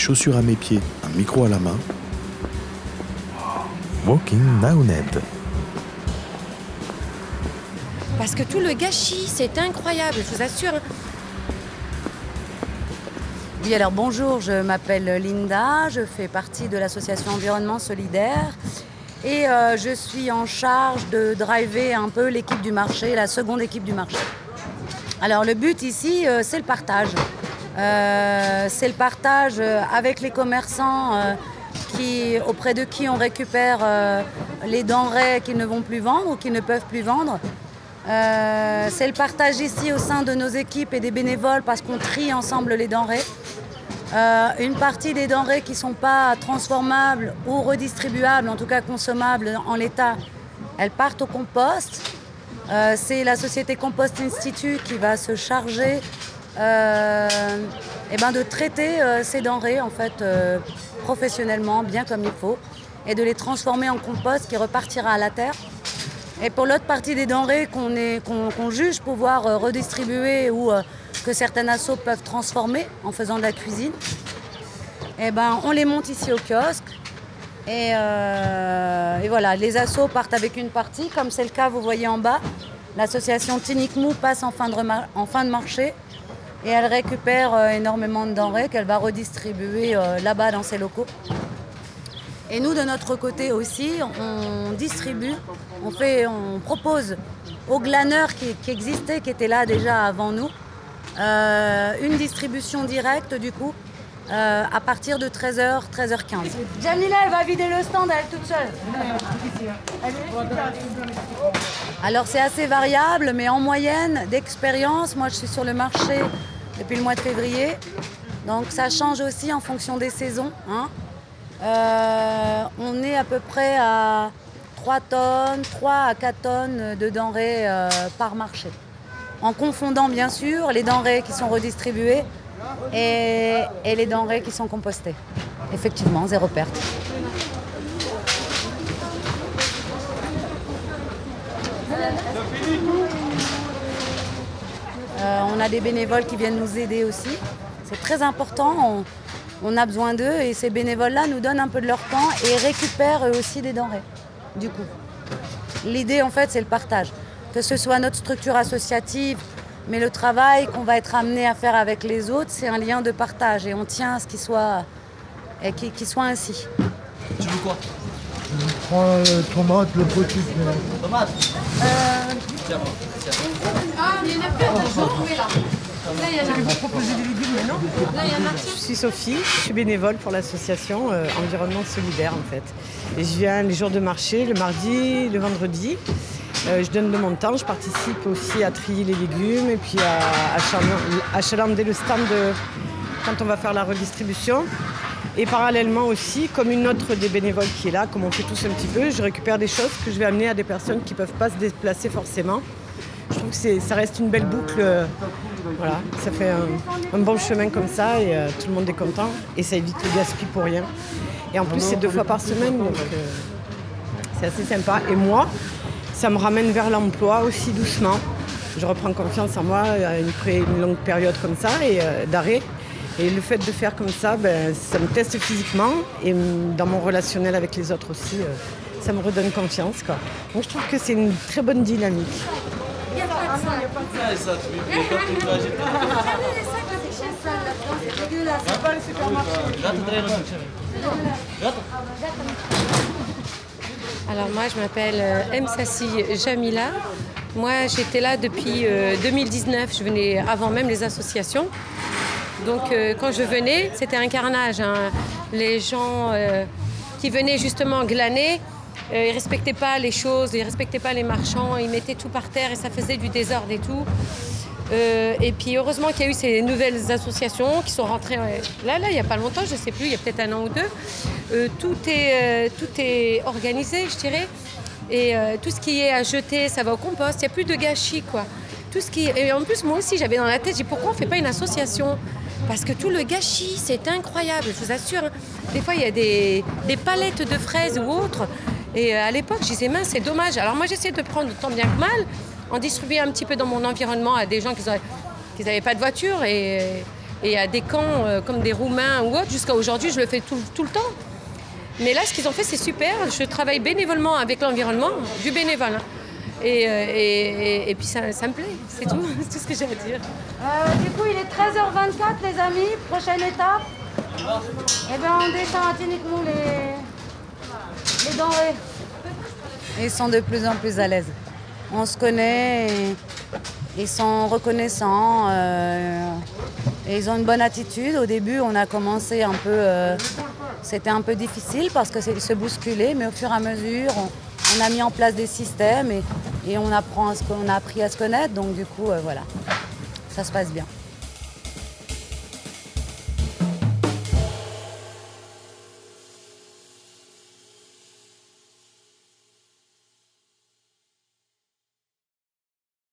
chaussures à mes pieds, un micro à la main. Walking Naoned. Parce que tout le gâchis, c'est incroyable, je vous assure. Oui, alors bonjour, je m'appelle Linda, je fais partie de l'association Environnement Solidaire et euh, je suis en charge de driver un peu l'équipe du marché, la seconde équipe du marché. Alors le but ici, euh, c'est le partage. Euh, c'est le partage avec les commerçants qui, auprès de qui on récupère les denrées qu'ils ne vont plus vendre ou qu'ils ne peuvent plus vendre. c'est le partage ici au sein de nos équipes et des bénévoles parce qu'on trie ensemble les denrées. Euh, une partie des denrées qui ne sont pas transformables ou redistribuables, en tout cas consommables en l'état, elles partent au compost. Euh, c'est la société Compost Institute qui va se charger euh, eh ben de traiter ces denrées en fait, professionnellement, bien comme il faut, et de les transformer en compost qui repartira à la terre. Et pour l'autre partie des denrées qu'on juge pouvoir redistribuer ou que certaines assos peuvent transformer en faisant de la cuisine. Et eh ben, on les monte ici au kiosque. Euh, et, voilà, les assos partent avec une partie, comme c'est le cas, vous voyez en bas. L'association Tinic Mou passe en fin de marché et elle récupère euh, énormément de denrées qu'elle va redistribuer euh, là-bas dans ses locaux. Et nous, de notre côté aussi, on distribue, on, fait, on propose aux glaneurs qui, existaient, qui étaient là déjà avant nous, euh, une distribution directe du coup euh, à partir de 13h, 13h15. Jamila, elle va vider le stand elle toute seule. Alors c'est assez variable, mais en moyenne d'expérience, moi je suis sur le marché depuis le mois de février, donc ça change aussi en fonction des saisons. Hein. Euh, on est à peu près à 3 tonnes, 3 à 4 tonnes de denrées par marché en confondant bien sûr les denrées qui sont redistribuées et, les denrées qui sont compostées. Effectivement, zéro perte. Euh, on a des bénévoles qui viennent nous aider aussi. C'est très important. On, a besoin d'eux et ces bénévoles-là nous donnent un peu de leur temps et récupèrent eux aussi des denrées. Du coup, l'idée en fait, c'est le partage que ce soit notre structure associative, mais le travail qu'on va être amené à faire avec les autres, c'est un lien de partage et on tient à ce qu'il soit, soit ainsi. Tu veux quoi? Je prends euh, tomate, le petit. Tomate? Euh... Ah, il y en a plus, là. Là, il y en a. vous proposer des légumes maintenant Là, il y en a. Je suis Sophie, je suis bénévole pour l'association euh, Environnement Solidaire en fait. Et je viens les jours de marché, le mardi, le vendredi. Euh, je donne de mon temps, je participe aussi à trier les légumes et puis à, achalander le stand quand on va faire la redistribution. Et parallèlement aussi, comme une autre des bénévoles qui est là, comme on fait tous un petit peu, je récupère des choses que je vais amener à des personnes qui ne peuvent pas se déplacer forcément. Je trouve que ça reste une belle boucle. voilà, ça fait un, bon chemin comme ça et euh, tout le monde est content et ça évite le gaspillage pour rien. Et en plus, c'est deux fois par semaine, donc euh, c'est assez sympa. Et moi, ça me ramène vers l'emploi aussi doucement. Je reprends confiance en moi après une longue période comme ça et euh, d'arrêt. Et le fait de faire comme ça, ben, ça me teste physiquement et dans mon relationnel avec les autres aussi, euh, ça me redonne confiance. Quoi. Donc je trouve que c'est une très bonne dynamique. Alors moi je m'appelle euh, M. Sassi Jamila. Moi j'étais là depuis 2019, euh, je venais avant même les associations. Donc euh, quand je venais, c'était un carnage. Hein. Les gens qui venaient justement glaner, ils ne respectaient pas les choses, ils respectaient pas les marchands, ils mettaient tout par terre et ça faisait du désordre et tout. et puis heureusement qu'il y a eu ces nouvelles associations qui sont rentrées là, là, il n'y a pas longtemps, je ne sais plus, il y a peut-être un an ou deux. Euh, tout, est, euh, tout est organisé, je dirais. Et euh, tout ce qui est à jeter, ça va au compost. Il n'y a plus de gâchis, quoi. Tout ce qui... Et en plus, moi aussi, j'avais dans la tête, j'ai pourquoi on ne fait pas une association? Parce que tout le gâchis, c'est incroyable, je vous assure. Hein. Des fois, il y a des, palettes de fraises ou autres. Et à l'époque, je disais, mince, c'est dommage. Alors moi, j'essaie de prendre tant bien que mal, en distribuer un petit peu dans mon environnement à des gens qui n'avaient pas de voiture. Et Et à des camps comme des Roumains ou autres, jusqu'à aujourd'hui, je le fais tout, tout le temps. Mais là, ce qu'ils ont fait, c'est super. Je travaille bénévolement avec l'environnement, du bénévole. hein. Et, euh, et- et- et puis ça, ça me plaît, c'est tout, c'est tout ce que j'ai à dire. Euh, du coup, il est 13h24, les amis. Prochaine étape. Eh bien, on descend à Tiniquemou les, les denrées. Ils sont de plus en plus à l'aise. On se connaît, et ils sont reconnaissants, euh, et ils ont une bonne attitude. Au début, on a commencé un peu, euh, c'était un peu difficile parce que c'est se bousculer, mais au fur et à mesure, on, a mis en place des systèmes et, on a appris à se connaître. Donc du coup, euh, voilà, ça se passe bien.